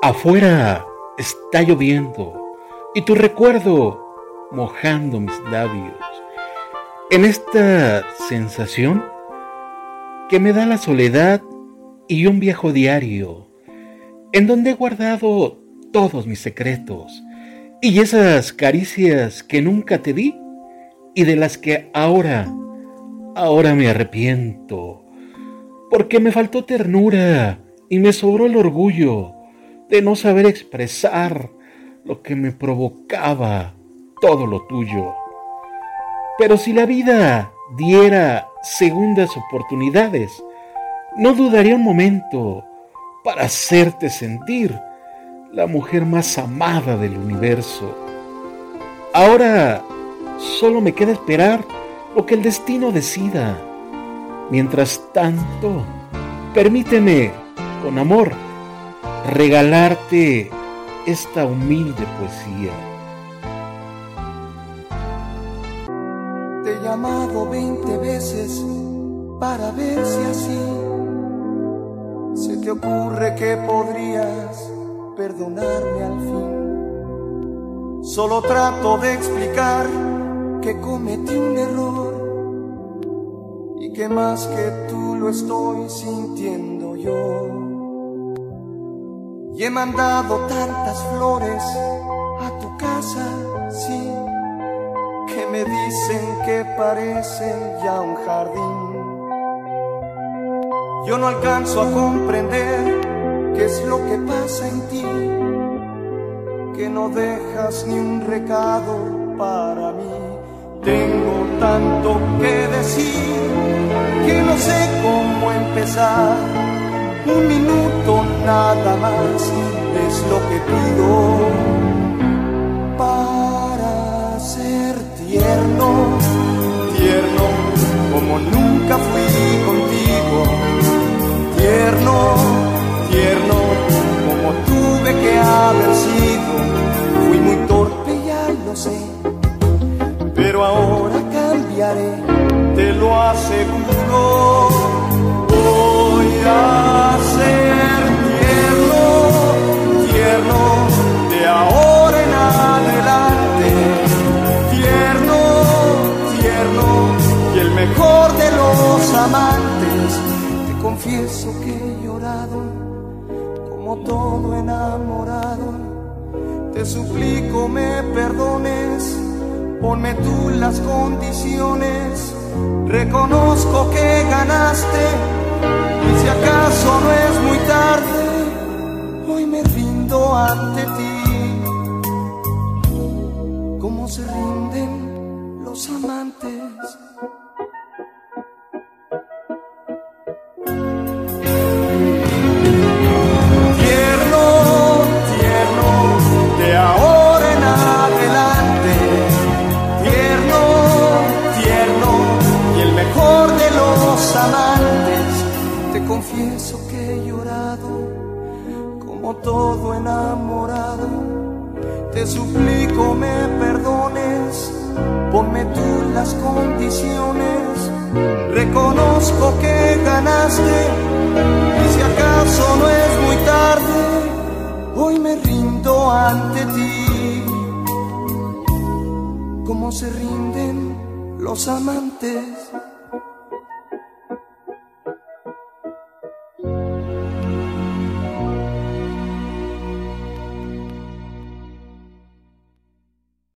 Afuera está lloviendo y tu recuerdo mojando mis labios. En esta sensación que me da la soledad y un viejo diario en donde he guardado todos mis secretos y esas caricias que nunca te di y de las que ahora, ahora me arrepiento, porque me faltó ternura y me sobró el orgullo de no saber expresar lo que me provocaba todo lo tuyo. Pero si la vida diera segundas oportunidades, no dudaría un momento para hacerte sentir la mujer más amada del universo. Ahora solo me queda esperar lo que el destino decida. Mientras tanto, permíteme, con amor, regalarte esta humilde poesía. Te he llamado veinte veces para ver si así se te ocurre que podrías perdonarme al fin. Solo trato de explicar que cometí un error y que más que tú lo estoy sintiendo yo. Y he mandado tantas flores a tu casa, sí, que me dicen que parece ya un jardín. Yo no alcanzo a comprender qué es lo que pasa en ti, que no dejas ni un recado para mí. Tengo tanto que decir que no sé cómo empezar un minuto nada más es lo que pido para ser tierno, tierno como nunca fui contigo, tierno, tierno como tuve que haber sido, fui muy torpe ya lo sé, pero ahora cambiaré, te lo aseguro, amantes. Te confieso que he llorado, como todo enamorado. Te suplico me perdones, ponme tú las condiciones. Reconozco que ganaste y si acaso no es muy tarde, hoy me rindo ante ti. Como se rinden los amantes. Confieso que he llorado, como todo enamorado. Te suplico me perdones, ponme tú las condiciones. Reconozco que ganaste, y si acaso no es muy tarde, hoy me rindo ante ti. Como se rinden los amantes.